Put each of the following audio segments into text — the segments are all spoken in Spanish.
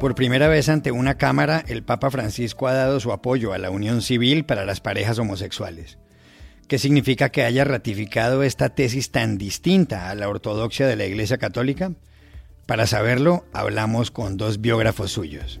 Por primera vez ante una Cámara, el Papa Francisco ha dado su apoyo a la unión civil para las parejas homosexuales. ¿Qué significa que haya ratificado esta tesis tan distinta a la ortodoxia de la Iglesia Católica? Para saberlo, hablamos con dos biógrafos suyos.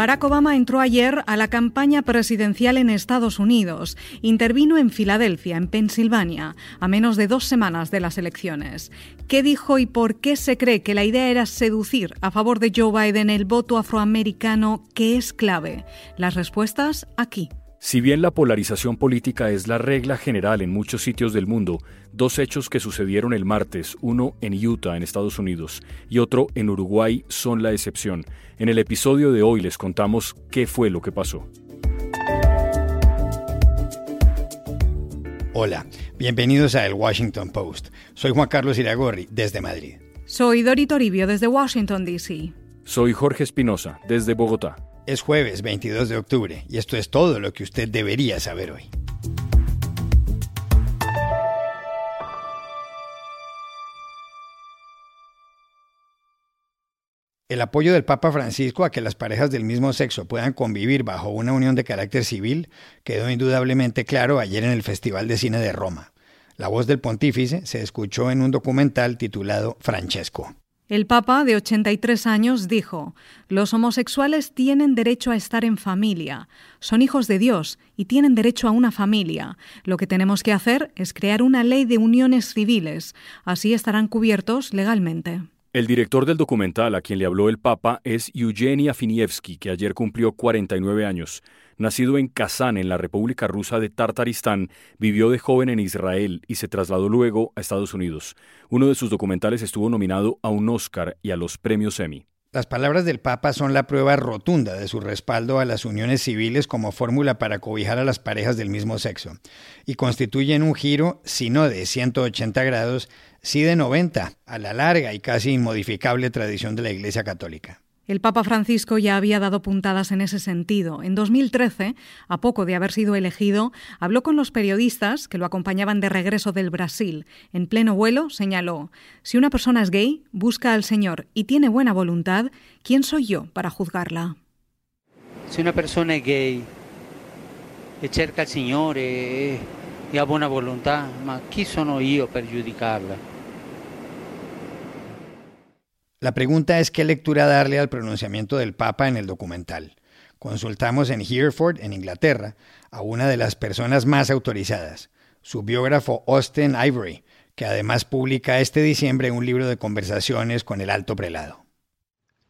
Barack Obama entró ayer a la campaña presidencial en Estados Unidos. Intervino en Filadelfia, en Pensilvania, a menos de dos semanas de las elecciones. ¿Qué dijo y por qué se cree que la idea era seducir a favor de Joe Biden el voto afroamericano, que es clave? Las respuestas aquí. Si bien la polarización política es la regla general en muchos sitios del mundo, dos hechos que sucedieron el martes, uno en Utah, en Estados Unidos, y otro en Uruguay, son la excepción. En el episodio de hoy les contamos qué fue lo que pasó. Hola, bienvenidos a El Washington Post. Soy Juan Carlos Iragorri, desde Madrid. Soy Dori Toribio, desde Washington, D.C. Soy Jorge Espinosa, desde Bogotá. Es jueves 22 de octubre y esto es todo lo que usted debería saber hoy. El apoyo del Papa Francisco a que las parejas del mismo sexo puedan convivir bajo una unión de carácter civil quedó indudablemente claro ayer en el Festival de Cine de Roma. La voz del pontífice se escuchó en un documental titulado Francesco. El Papa, de 83 años, dijo, Los homosexuales tienen derecho a estar en familia, son hijos de Dios y tienen derecho a una familia. Lo que tenemos que hacer es crear una ley de uniones civiles, así estarán cubiertos legalmente. El director del documental a quien le habló el Papa es Eugeni Afinievsky, que ayer cumplió 49 años. Nacido en Kazán, en la República Rusa de Tartaristán, vivió de joven en Israel y se trasladó luego a Estados Unidos. Uno de sus documentales estuvo nominado a un Oscar y a los premios Emmy. Las palabras del Papa son la prueba rotunda de su respaldo a las uniones civiles como fórmula para cobijar a las parejas del mismo sexo, y constituyen un giro, si no de 180 grados, sí de 90, a la larga y casi inmodificable tradición de la Iglesia Católica. El Papa Francisco ya había dado puntadas en ese sentido. En 2013, a poco de haber sido elegido, habló con los periodistas que lo acompañaban de regreso del Brasil. En pleno vuelo señaló, si una persona es gay, busca al Señor y tiene buena voluntad, ¿quién soy yo para juzgarla? Si una persona es gay e cerca al Señor e ha buona volontà, ma chi sono io per giudicarla? La pregunta es qué lectura darle al pronunciamiento del Papa en el documental. Consultamos en Hereford, en Inglaterra, a una de las personas más autorizadas, su biógrafo Austin Ivory, que además publica este diciembre un libro de conversaciones con el alto prelado.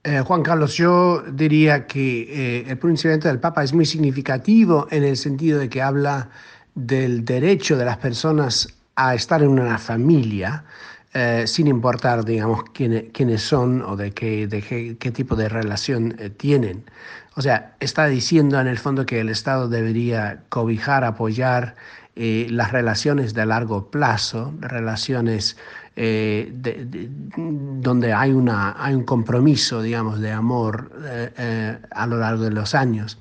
Eh, Juan Carlos, yo diría que eh, el pronunciamiento del Papa es muy significativo en el sentido de que habla del derecho de las personas a estar en una familia, eh, sin importar, digamos, quiénes, son o de qué, de qué, tipo de relación eh, tienen. O sea, está diciendo en el fondo que el Estado debería cobijar, apoyar eh, las relaciones de largo plazo, relaciones donde hay, una, hay un compromiso, digamos, de amor a lo largo de los años.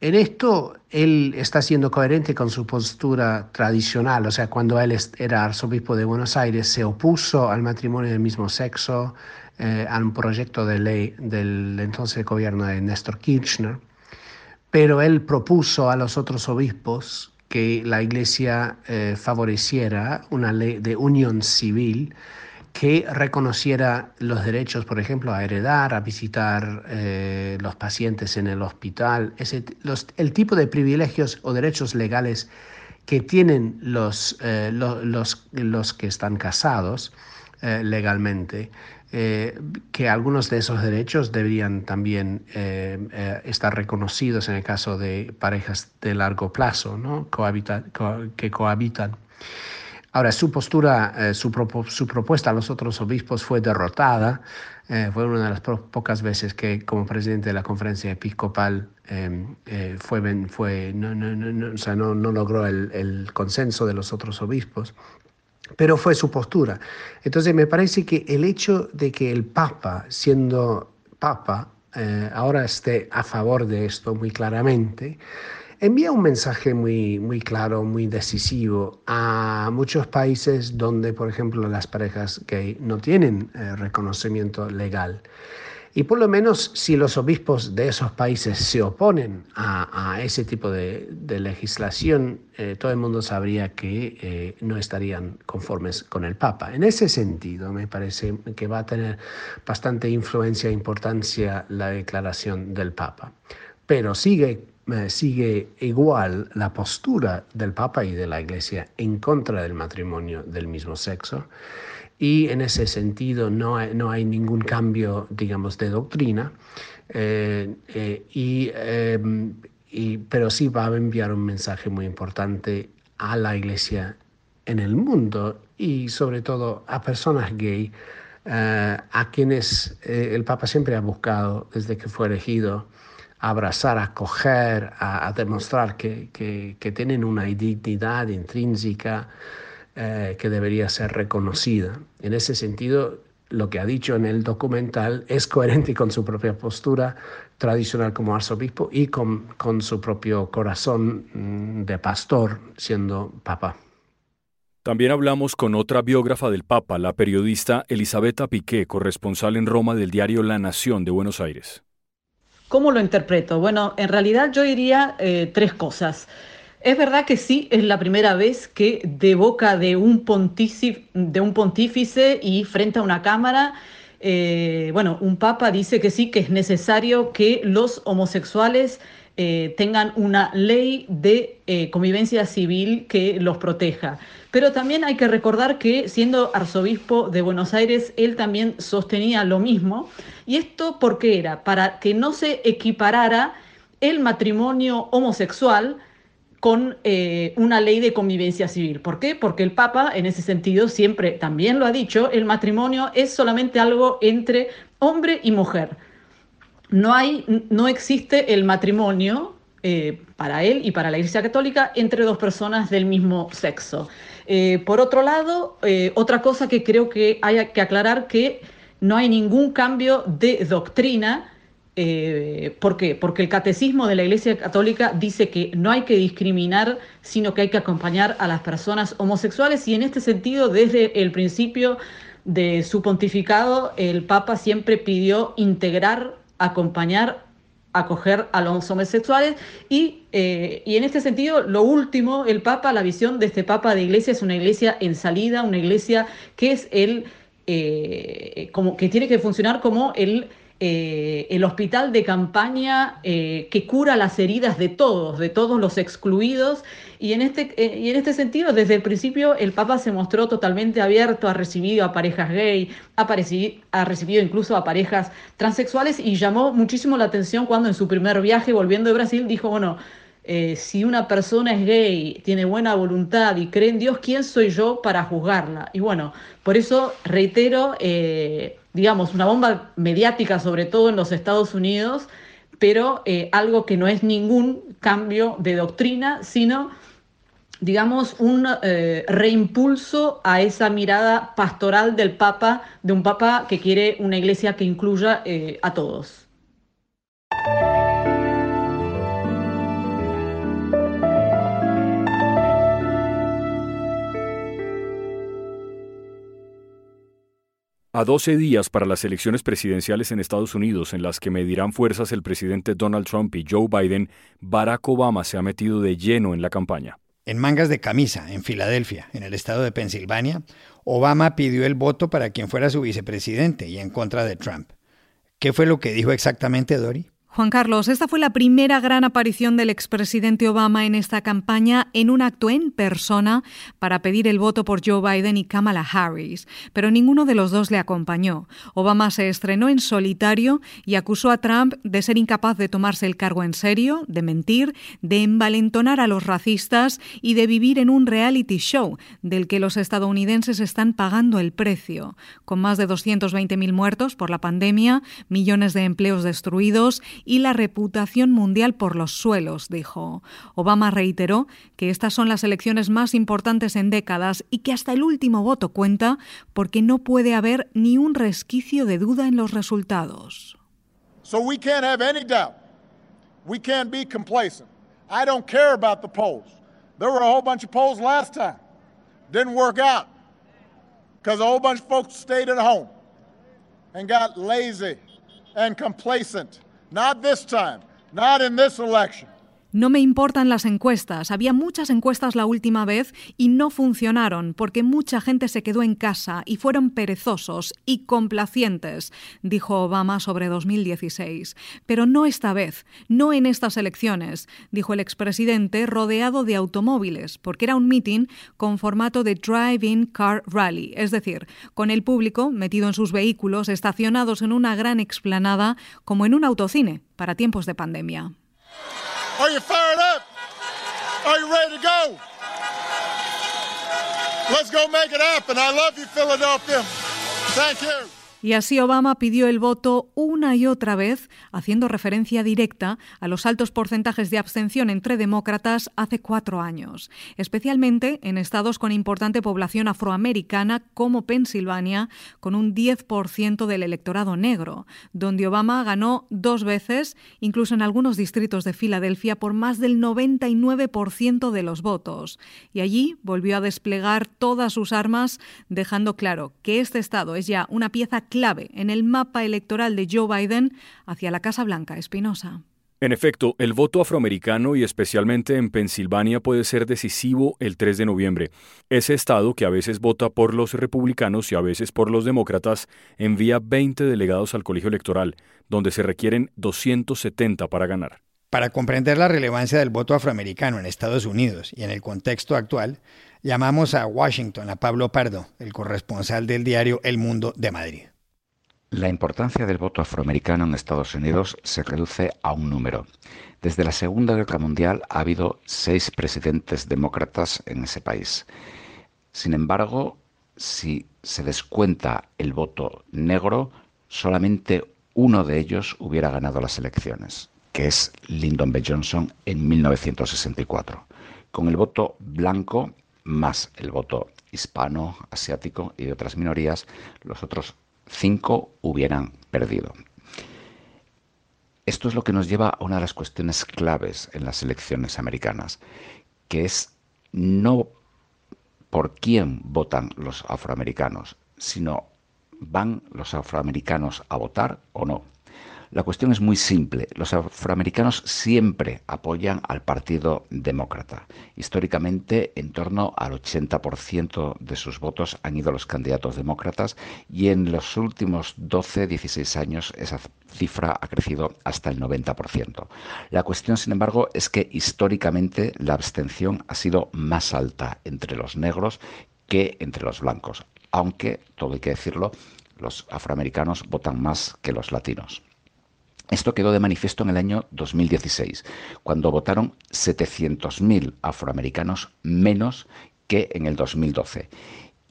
En esto él está siendo coherente con su postura tradicional, o sea, cuando él era arzobispo de Buenos Aires se opuso al matrimonio del mismo sexo, eh, a un proyecto de ley del entonces gobierno de Néstor Kirchner, pero él propuso a los otros obispos que la iglesia eh, favoreciera una ley de unión civil que reconociera los derechos, por ejemplo, a heredar, a visitar eh, los pacientes en el hospital, ese, el tipo de privilegios o derechos legales que tienen los, eh, los, los, que están casados eh, legalmente, que algunos de esos derechos deberían también estar reconocidos en el caso de parejas de largo plazo ¿no? que cohabitan. Ahora, su postura, eh, su, propuesta a los otros obispos fue derrotada. Eh, fue una de las pocas veces que como presidente de la conferencia episcopal eh, no, no, logró el, el, consenso de los otros obispos, pero fue su postura. Entonces me parece que el hecho de que el Papa, siendo Papa, ahora esté a favor de esto muy claramente, envía un mensaje muy, muy claro, muy decisivo a muchos países donde, por ejemplo, las parejas gay no tienen eh, reconocimiento legal. Y por lo menos si los obispos de esos países se oponen a, ese tipo de, legislación, eh, todo el mundo sabría que eh, no estarían conformes con el Papa. En ese sentido, me parece que va a tener bastante influencia e importancia la declaración del Papa. Pero sigue sigue igual la postura del Papa y de la Iglesia en contra del matrimonio del mismo sexo. Y en ese sentido no hay, no hay ningún cambio, digamos, de doctrina. Eh, eh, y, pero sí va a enviar un mensaje muy importante a la Iglesia en el mundo y sobre todo a personas gay, eh, a quienes el Papa siempre ha buscado desde que fue elegido abrazar, acoger, a, a demostrar que, que, tienen una identidad intrínseca eh, que debería ser reconocida. En ese sentido, lo que ha dicho en el documental es coherente con su propia postura tradicional como arzobispo y con, con su propio corazón mm, de pastor siendo papa. También hablamos con otra biógrafa del Papa, la periodista Elisabetta Piqué, corresponsal en Roma del diario La Nación de Buenos Aires. ¿Cómo lo interpreto? Bueno, en realidad yo diría eh, tres cosas. Es verdad que sí, es la primera vez que de boca de un, pontífice y frente a una cámara, eh, bueno, un papa dice que sí, que es necesario que los homosexuales eh, tengan una ley de convivencia civil que los proteja. Pero también hay que recordar que siendo arzobispo de Buenos Aires, él también sostenía lo mismo. ¿Y esto por qué era? Para que no se equiparara el matrimonio homosexual con eh, una ley de convivencia civil. ¿Por qué? Porque el Papa, en ese sentido, siempre también lo ha dicho, el matrimonio es solamente algo entre hombre y mujer. No, hay, no existe el matrimonio eh, para él y para la Iglesia Católica entre dos personas del mismo sexo. Eh, por otro lado, eh, otra cosa que creo que hay que aclarar que no hay ningún cambio de doctrina. ¿Por qué? Porque el catecismo de la Iglesia Católica dice que no hay que discriminar, sino que hay que acompañar a las personas homosexuales y en este sentido, desde el principio de su pontificado, el Papa siempre pidió integrar, acompañar acoger a los homosexuales y, eh, y, en este sentido, lo último, el Papa, la visión de este Papa de iglesia es una iglesia en salida, una iglesia que es el, eh, como, que tiene que funcionar como el eh, el hospital de campaña eh, que cura las heridas de todos, de todos los excluidos. Y en, este, eh, y en este sentido, desde el principio, el Papa se mostró totalmente abierto, ha recibido a parejas gay, ha, ha recibido incluso a parejas transexuales y llamó muchísimo la atención cuando en su primer viaje, volviendo de Brasil, dijo, bueno, si una persona es gay, tiene buena voluntad y cree en Dios, ¿quién soy yo para juzgarla? Y bueno, por eso reitero digamos, una bomba mediática, sobre todo en los Estados Unidos, pero eh, algo que no es ningún cambio de doctrina, sino, digamos, un eh, reimpulso a esa mirada pastoral del Papa, de un Papa que quiere una iglesia que incluya eh, a todos. A 12 días para las elecciones presidenciales en Estados Unidos, en las que medirán fuerzas el presidente Donald Trump y Joe Biden, Barack Obama se ha metido de lleno en la campaña. En mangas de camisa, en Filadelfia, en el estado de Pensilvania, Obama pidió el voto para quien fuera su vicepresidente y en contra de Trump. ¿Qué fue lo que dijo exactamente Dory? Juan Carlos, esta fue la primera gran aparición del expresidente Obama en esta campaña en un acto en persona para pedir el voto por Joe Biden y Kamala Harris, pero ninguno de los dos le acompañó. Obama se estrenó en solitario y acusó a Trump de ser incapaz de tomarse el cargo en serio, de mentir, de envalentonar a los racistas y de vivir en un reality show del que los estadounidenses están pagando el precio, con más de 220.000 muertos por la pandemia, millones de empleos destruidos y la reputación mundial por los suelos, dijo. Obama reiteró que estas son las elecciones más importantes en décadas y que hasta el último voto cuenta porque no puede haber ni un resquicio de duda en los resultados. So we can't have any doubt. We can't be complacent. I don't care about the polls. There were a whole bunch of polls last time. Didn't work out because a whole bunch of folks stayed at home and got lazy and complacent. Not this time. Not in this election. No me importan las encuestas. Había muchas encuestas la última vez y no funcionaron porque mucha gente se quedó en casa y fueron perezosos y complacientes, dijo Obama sobre 2016. Pero no esta vez, no en estas elecciones, dijo el expresidente rodeado de automóviles, porque era un meeting con formato de drive-in car rally, es decir, con el público metido en sus vehículos estacionados en una gran explanada como en un autocine para tiempos de pandemia. Are you fired up? Are you ready to go? Let's go make it happen. I love you, Philadelphia. Thank you. Y así Obama pidió el voto una y otra vez, haciendo referencia directa a los altos porcentajes de abstención entre demócratas hace cuatro años, especialmente en estados con importante población afroamericana como Pensilvania, con un 10% del electorado negro, donde Obama ganó dos veces, incluso en algunos distritos de Filadelfia, por más del 99% de los votos. Y allí volvió a desplegar todas sus armas, dejando claro que este estado es ya una pieza clave en el mapa electoral de Joe Biden hacia la Casa Blanca, Espinosa. En efecto, el voto afroamericano y especialmente en Pensilvania puede ser decisivo el 3 de noviembre. Ese estado, que a veces vota por los republicanos y a veces por los demócratas, envía 20 delegados al colegio electoral, donde se requieren 270 para ganar. Para comprender la relevancia del voto afroamericano en Estados Unidos y en el contexto actual, llamamos a Washington a Pablo Pardo, el corresponsal del diario El Mundo de Madrid. La importancia del voto afroamericano en Estados Unidos se reduce a un número. Desde la Segunda Guerra Mundial ha habido seis presidentes demócratas en ese país. Sin embargo, si se descuenta el voto negro, solamente uno de ellos hubiera ganado las elecciones, que es Lyndon B. Johnson en 1964. Con el voto blanco más el voto hispano, asiático y de otras minorías, los otros cinco hubieran perdido. Esto es lo que nos lleva a una de las cuestiones claves en las elecciones americanas, que es no por quién votan los afroamericanos, sino van los afroamericanos a votar o no. La cuestión es muy simple. Los afroamericanos siempre apoyan al Partido Demócrata. Históricamente, en torno al 80% de sus votos han ido a los candidatos demócratas y en los últimos 12, 16 años esa cifra ha crecido hasta el 90%. La cuestión, sin embargo, es que históricamente la abstención ha sido más alta entre los negros que entre los blancos, aunque, todo hay que decirlo, los afroamericanos votan más que los latinos. Esto quedó de manifiesto en el año 2016, cuando votaron 700.000 afroamericanos menos que en el 2012.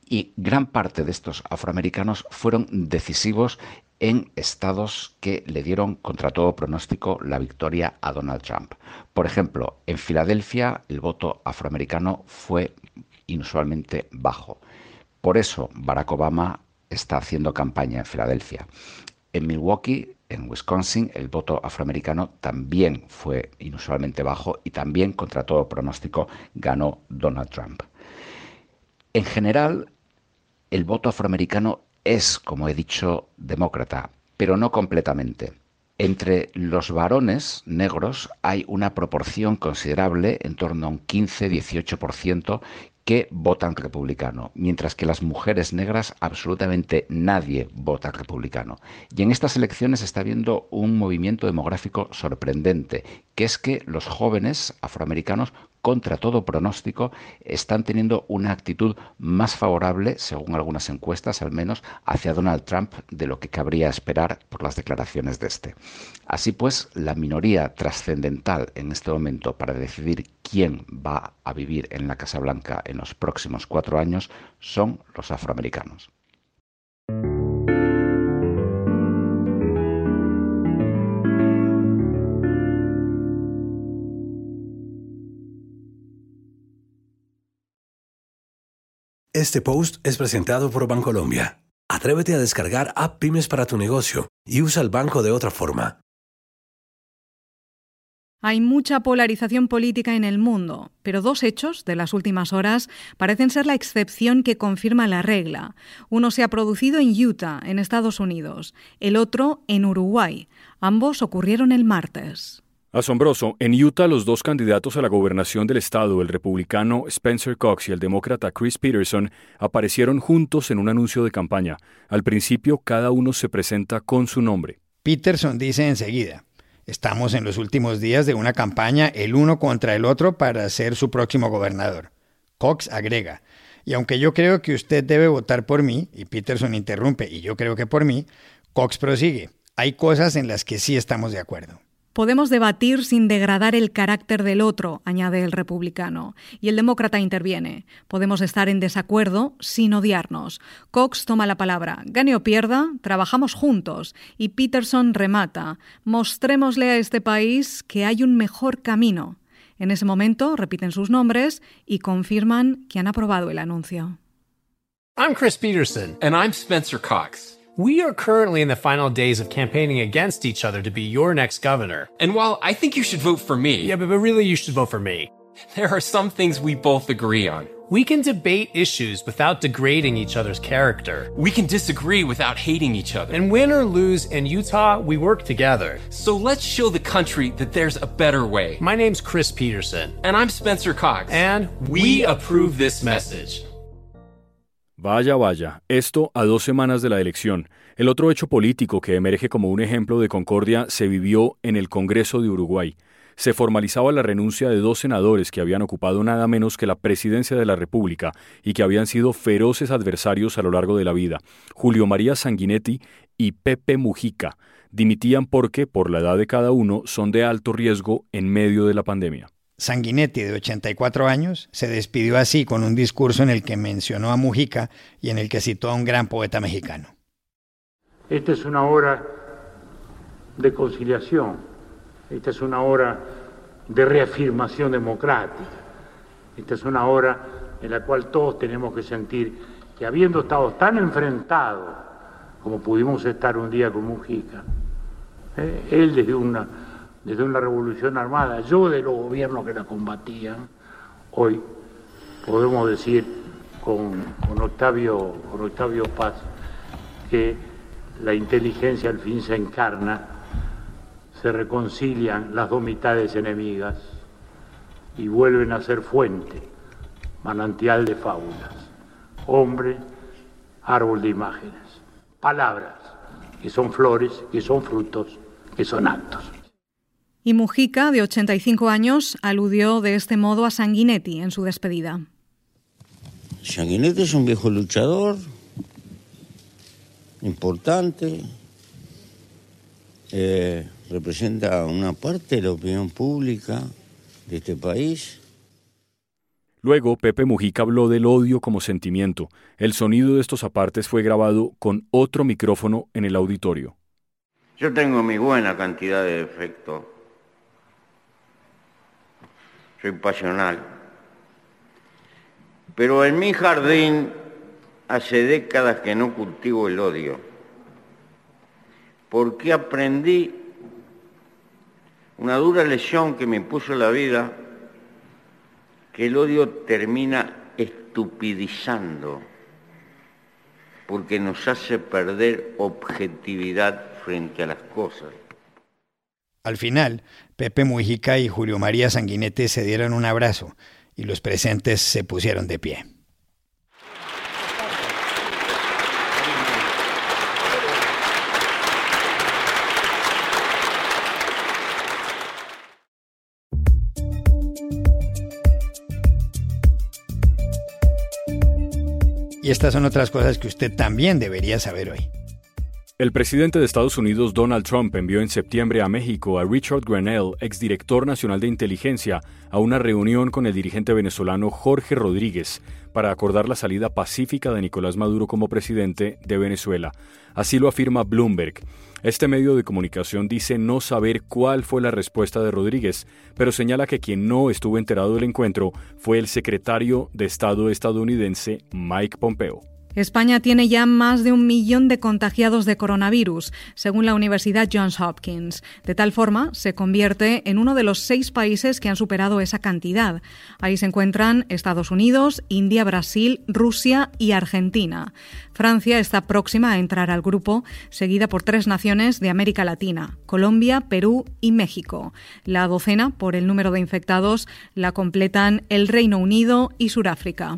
Y gran parte de estos afroamericanos fueron decisivos en estados que le dieron contra todo pronóstico la victoria a Donald Trump. Por ejemplo, en Filadelfia el voto afroamericano fue inusualmente bajo. Por eso Barack Obama está haciendo campaña en Filadelfia. En Milwaukee en Wisconsin el voto afroamericano también fue inusualmente bajo y también contra todo pronóstico ganó Donald Trump. En general, el voto afroamericano es, como he dicho, demócrata, pero no completamente. Entre los varones negros hay una proporción considerable, en torno a un 15-18%, que votan republicano, mientras que las mujeres negras absolutamente nadie vota republicano. Y en estas elecciones está habiendo un movimiento demográfico sorprendente, que es que los jóvenes afroamericanos contra todo pronóstico, están teniendo una actitud más favorable, según algunas encuestas al menos, hacia Donald Trump de lo que cabría esperar por las declaraciones de este. Así pues, la minoría trascendental en este momento para decidir quién va a vivir en la Casa Blanca en los próximos cuatro años son los afroamericanos. Este post es presentado por Bancolombia. Atrévete a descargar App Pymes para tu negocio y usa el banco de otra forma. Hay mucha polarización política en el mundo, pero dos hechos de las últimas horas parecen ser la excepción que confirma la regla. Uno se ha producido en Utah, en Estados Unidos, el otro en Uruguay. Ambos ocurrieron el martes. Asombroso, en Utah los dos candidatos a la gobernación del estado, el republicano Spencer Cox y el demócrata Chris Peterson, aparecieron juntos en un anuncio de campaña. Al principio cada uno se presenta con su nombre. Peterson dice enseguida, estamos en los últimos días de una campaña el uno contra el otro para ser su próximo gobernador. Cox agrega, y aunque yo creo que usted debe votar por mí, y Peterson interrumpe, y yo creo que por mí, Cox prosigue, hay cosas en las que sí estamos de acuerdo. Podemos debatir sin degradar el carácter del otro, añade el republicano. Y el demócrata interviene. Podemos estar en desacuerdo sin odiarnos. Cox toma la palabra. Gane o pierda, trabajamos juntos. Y Peterson remata. Mostrémosle a este país que hay un mejor camino. En ese momento repiten sus nombres y confirman que han aprobado el anuncio. I'm Chris Peterson. And I'm Spencer Cox. We are currently in the final days of campaigning against each other to be your next governor. And while I think you should vote for me. Yeah, but, but really you should vote for me. There are some things we both agree on. We can debate issues without degrading each other's character. We can disagree without hating each other. And win or lose in Utah, we work together. So let's show the country that there's a better way. My name's Chris Peterson. And I'm Spencer Cox. And we, we approve this message. Vaya, vaya, esto a dos semanas de la elección. El otro hecho político que emerge como un ejemplo de concordia se vivió en el Congreso de Uruguay. Se formalizaba la renuncia de dos senadores que habían ocupado nada menos que la presidencia de la República y que habían sido feroces adversarios a lo largo de la vida, Julio María Sanguinetti y Pepe Mujica. Dimitían porque, por la edad de cada uno, son de alto riesgo en medio de la pandemia. Sanguinetti, de 84 años, se despidió así con un discurso en el que mencionó a Mujica y en el que citó a un gran poeta mexicano. Esta es una hora de conciliación, esta es una hora de reafirmación democrática, esta es una hora en la cual todos tenemos que sentir que habiendo estado tan enfrentados como pudimos estar un día con Mujica, eh, él desde una desde una revolución armada, yo de los gobiernos que la combatían, hoy podemos decir con, Octavio, con Octavio Paz que la inteligencia al fin se encarna, se reconcilian las dos mitades enemigas y vuelven a ser fuente, manantial de fábulas, hombre, árbol de imágenes, palabras que son flores, que son frutos, que son actos. Y Mujica, de 85 años, aludió de este modo a Sanguinetti en su despedida. Sanguinetti es un viejo luchador, importante, eh, representa una parte de la opinión pública de este país. Luego, Pepe Mujica habló del odio como sentimiento. El sonido de estos apartes fue grabado con otro micrófono en el auditorio. Yo tengo mi buena cantidad de defectos soy pasional. Pero en mi jardín hace décadas que no cultivo el odio, porque aprendí una dura lección que me impuso la vida, que el odio termina estupidizando, porque nos hace perder objetividad frente a las cosas. Al final, Pepe Mujica y Julio María Sanguinete se dieron un abrazo y los presentes se pusieron de pie. Y estas son otras cosas que usted también debería saber hoy. El presidente de Estados Unidos Donald Trump envió en septiembre a México a Richard Grenell, exdirector nacional de inteligencia, a una reunión con el dirigente venezolano Jorge Rodríguez para acordar la salida pacífica de Nicolás Maduro como presidente de Venezuela. Así lo afirma Bloomberg. Este medio de comunicación dice no saber cuál fue la respuesta de Rodríguez, pero señala que quien no estuvo enterado del encuentro fue el secretario de Estado estadounidense Mike Pompeo. España tiene ya más de un millón de contagiados de coronavirus, según la Universidad Johns Hopkins. De tal forma, se convierte en uno de los seis países que han superado esa cantidad. Ahí se encuentran Estados Unidos, India, Brasil, Rusia y Argentina. Francia está próxima a entrar al grupo, seguida por tres naciones de América Latina, Colombia, Perú y México. La docena, por el número de infectados, la completan el Reino Unido y Sudáfrica.